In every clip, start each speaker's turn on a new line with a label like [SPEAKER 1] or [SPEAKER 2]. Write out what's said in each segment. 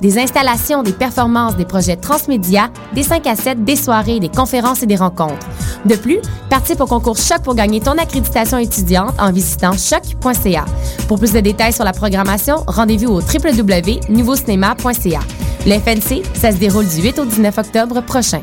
[SPEAKER 1] des installations, des performances, des projets transmédia, des 5 à 7, des soirées, des conférences et des rencontres. De plus, participe au concours Choc pour gagner ton accréditation étudiante en visitant choc.ca. Pour plus de détails sur la programmation, rendez-vous au www.nouveaucinéma.ca. Le ça se déroule du 8 au 19 octobre prochain.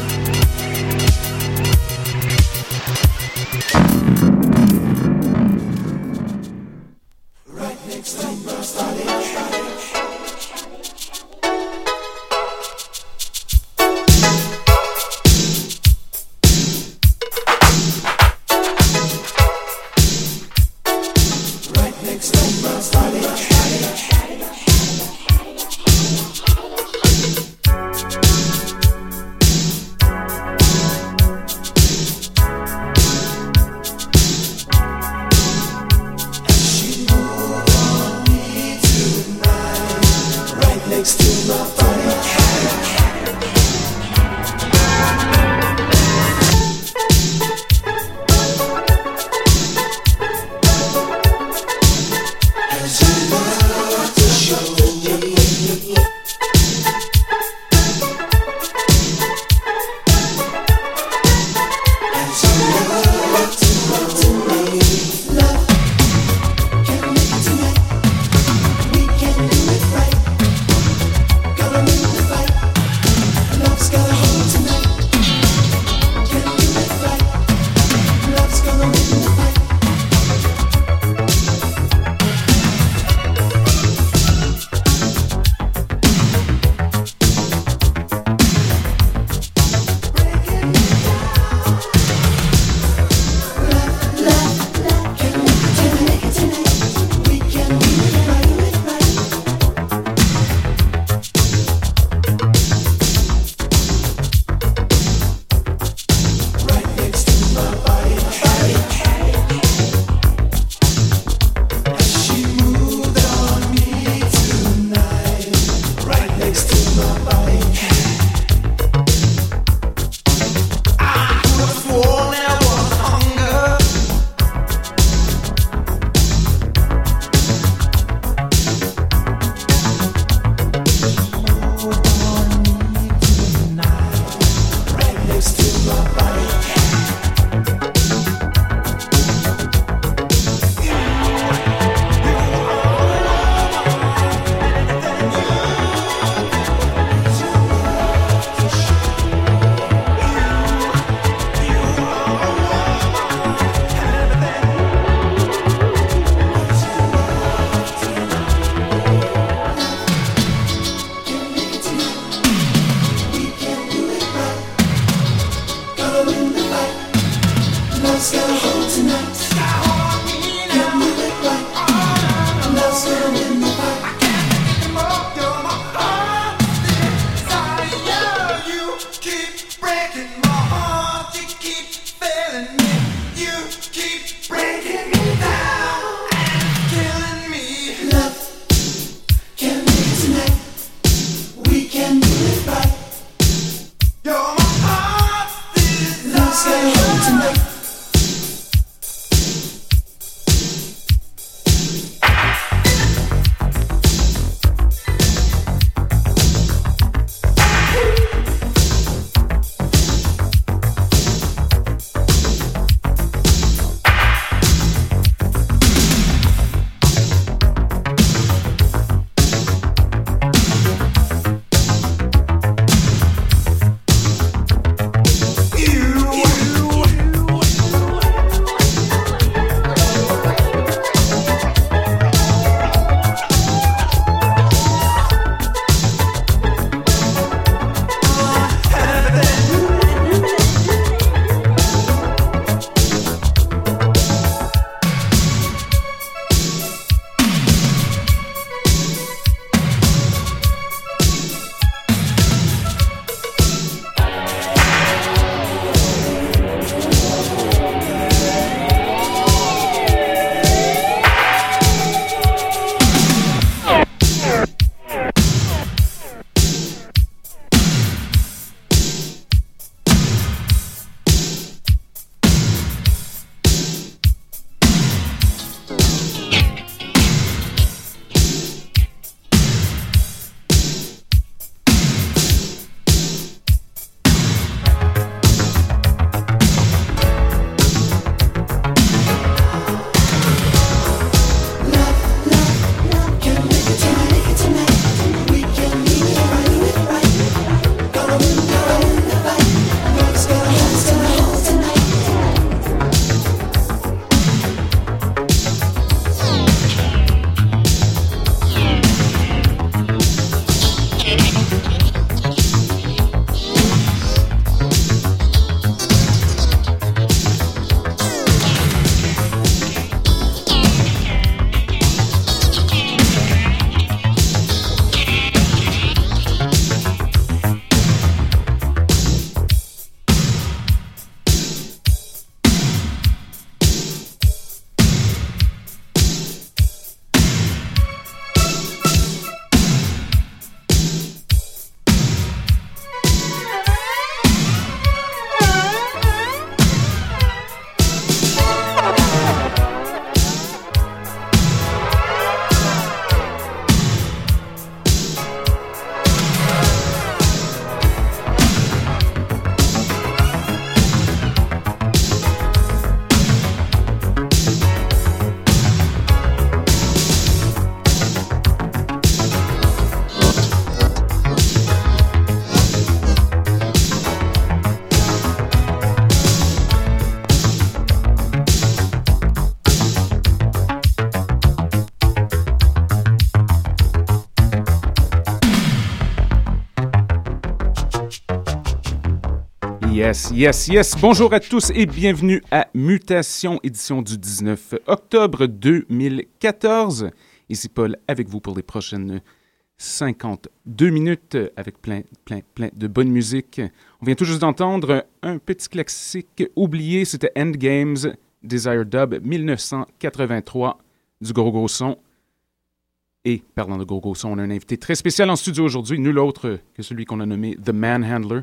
[SPEAKER 2] say tonight.
[SPEAKER 3] Yes, yes, yes. Bonjour à tous et bienvenue à Mutation, édition du 19 octobre 2014. Ici Paul avec vous pour les prochaines 52 minutes avec plein, plein, plein de bonne musique. On vient tout juste d'entendre un petit classique oublié, c'était Endgames Desire Dub 1983 du gros gros son. Et parlant de gros gros son, on a un invité très spécial en studio aujourd'hui, nul autre que celui qu'on a nommé The Manhandler.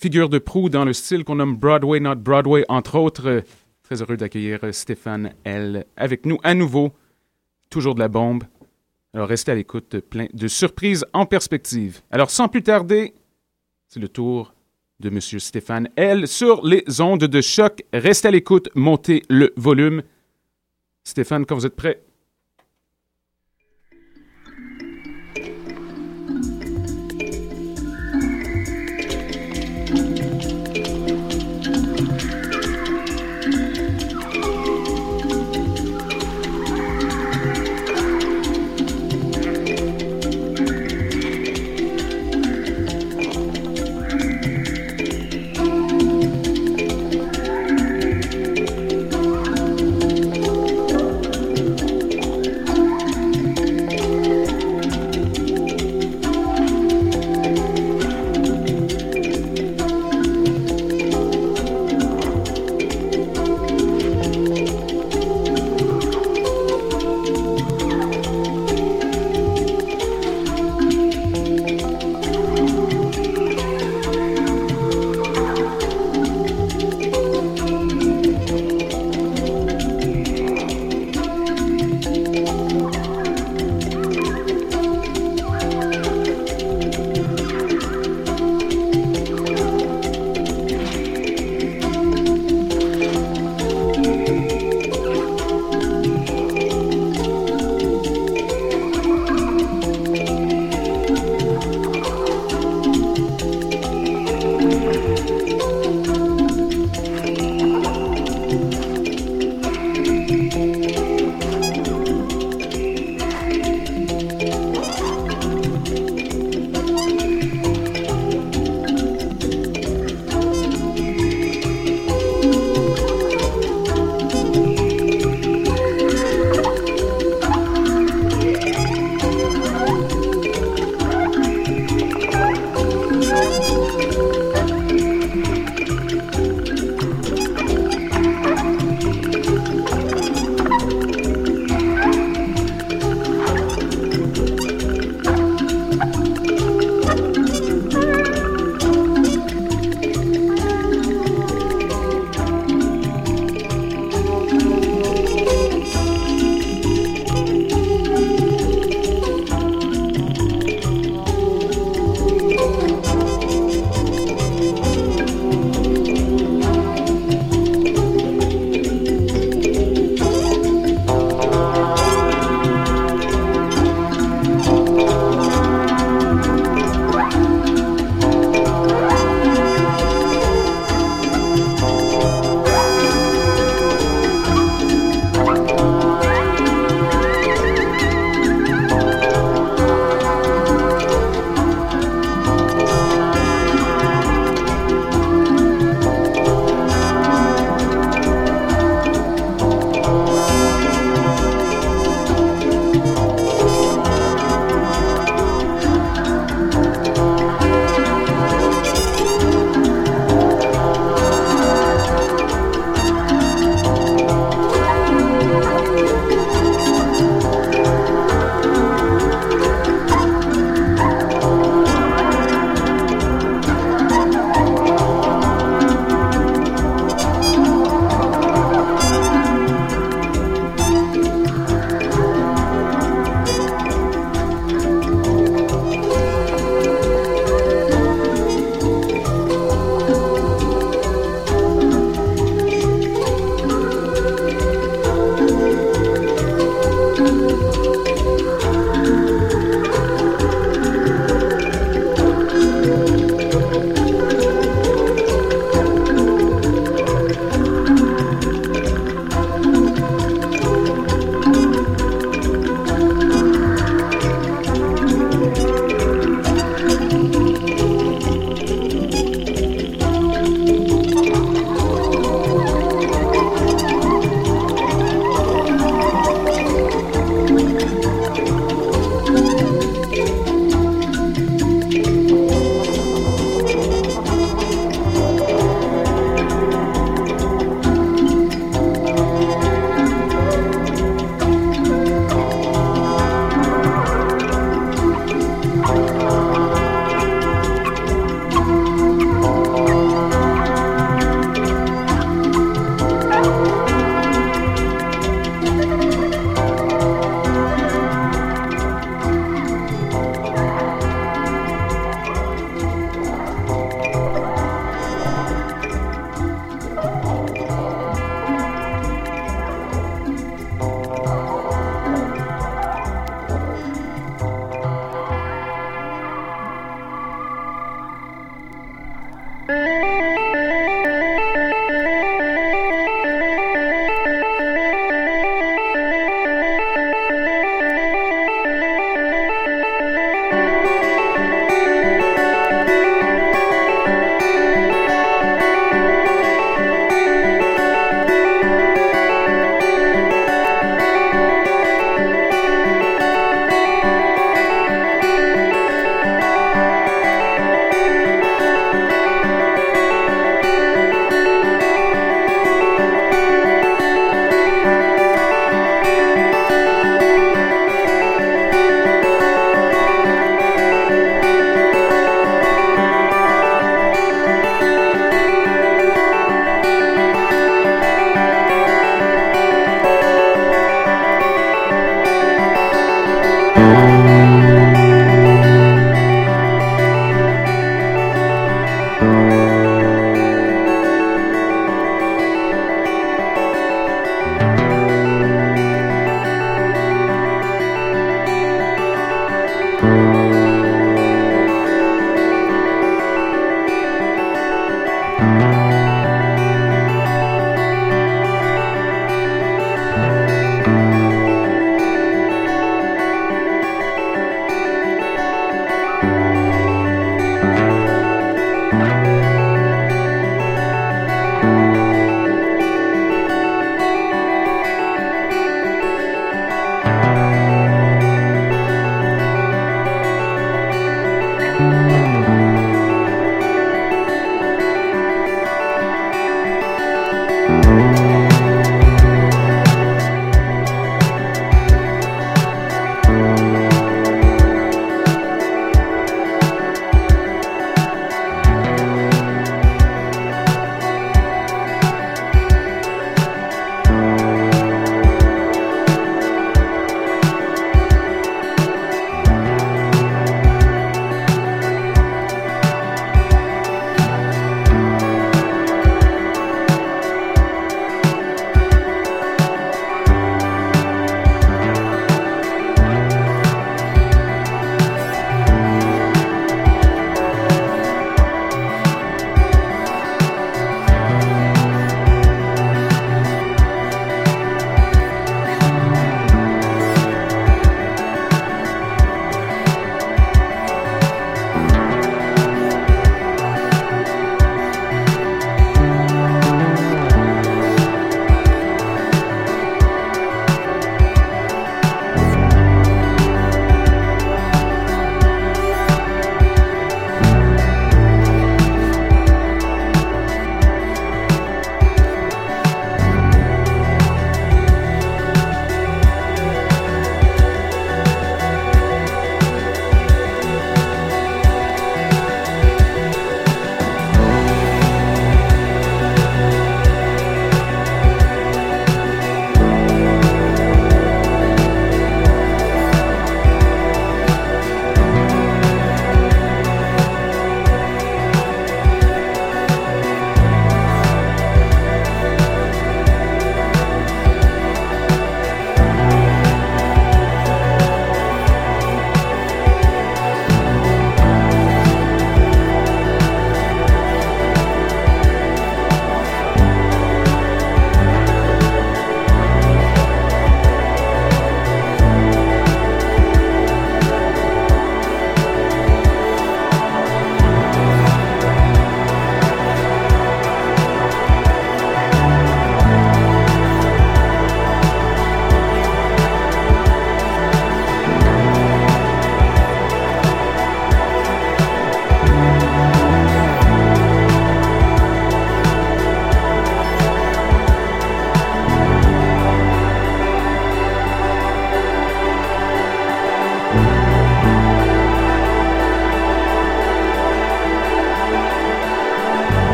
[SPEAKER 3] Figure de proue dans le style qu'on nomme Broadway, not Broadway, entre autres. Très heureux d'accueillir Stéphane L. avec nous à nouveau. Toujours de la bombe. Alors restez à l'écoute, plein de surprises en perspective. Alors sans plus tarder, c'est le tour de M. Stéphane L. sur les ondes de choc. Restez à l'écoute, montez le volume. Stéphane, quand vous êtes prêt,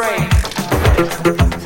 [SPEAKER 3] frame.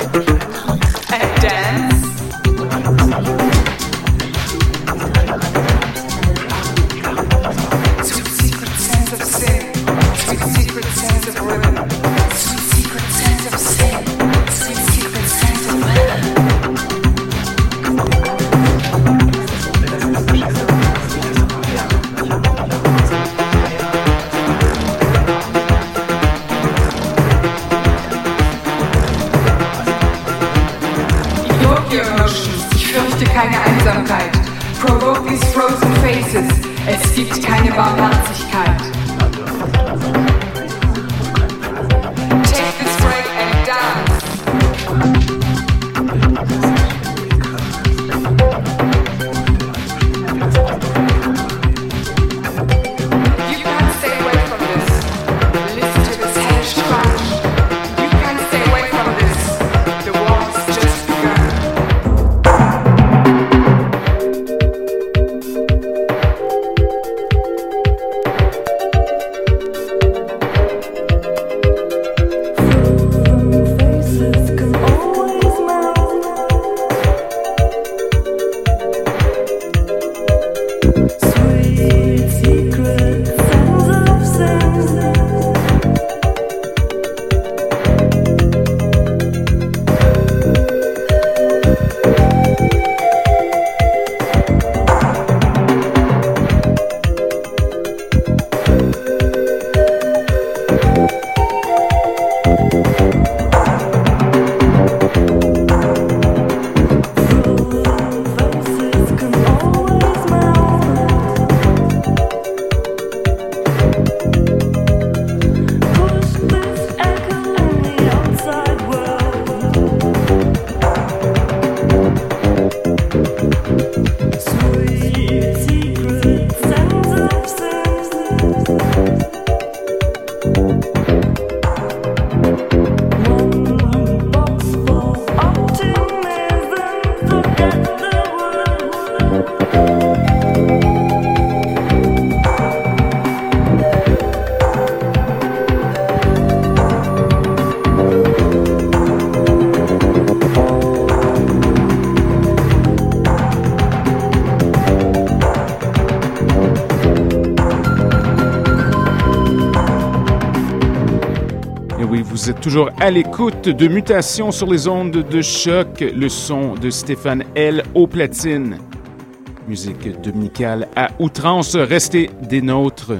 [SPEAKER 4] Vous êtes toujours à l'écoute de Mutations sur les ondes de choc, le son de Stéphane L. au platine. Musique dominicale à outrance, restez des nôtres.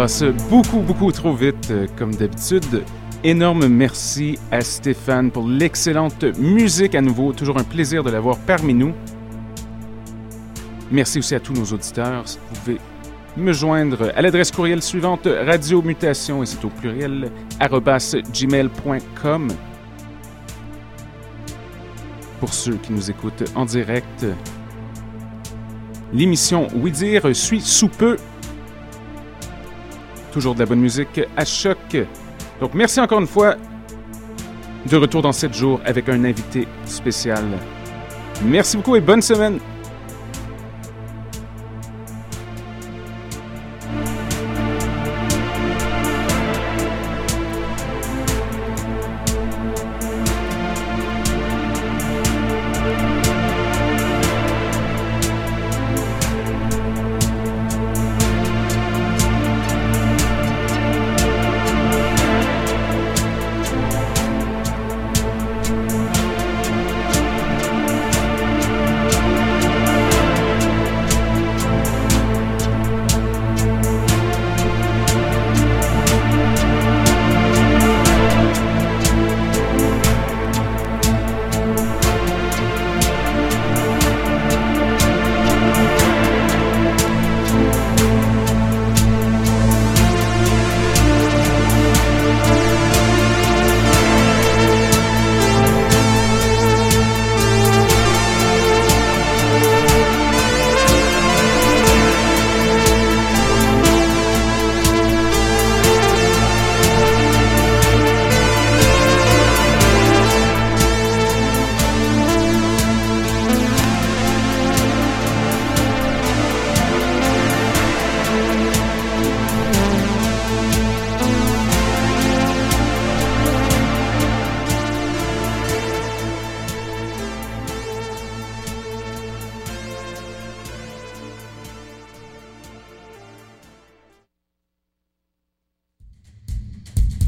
[SPEAKER 3] Passe beaucoup, beaucoup trop vite, euh, comme d'habitude. Énorme merci à Stéphane pour l'excellente musique à nouveau. Toujours un plaisir de l'avoir parmi nous. Merci aussi à tous nos auditeurs. Vous pouvez me joindre à l'adresse courriel suivante radiomutation, et c'est au pluriel, gmail.com. Pour ceux qui nous écoutent en direct, l'émission Oui Dire suit sous peu. Toujours de la bonne musique à choc. Donc merci encore une fois. De retour dans 7 jours avec un invité spécial. Merci beaucoup et bonne semaine.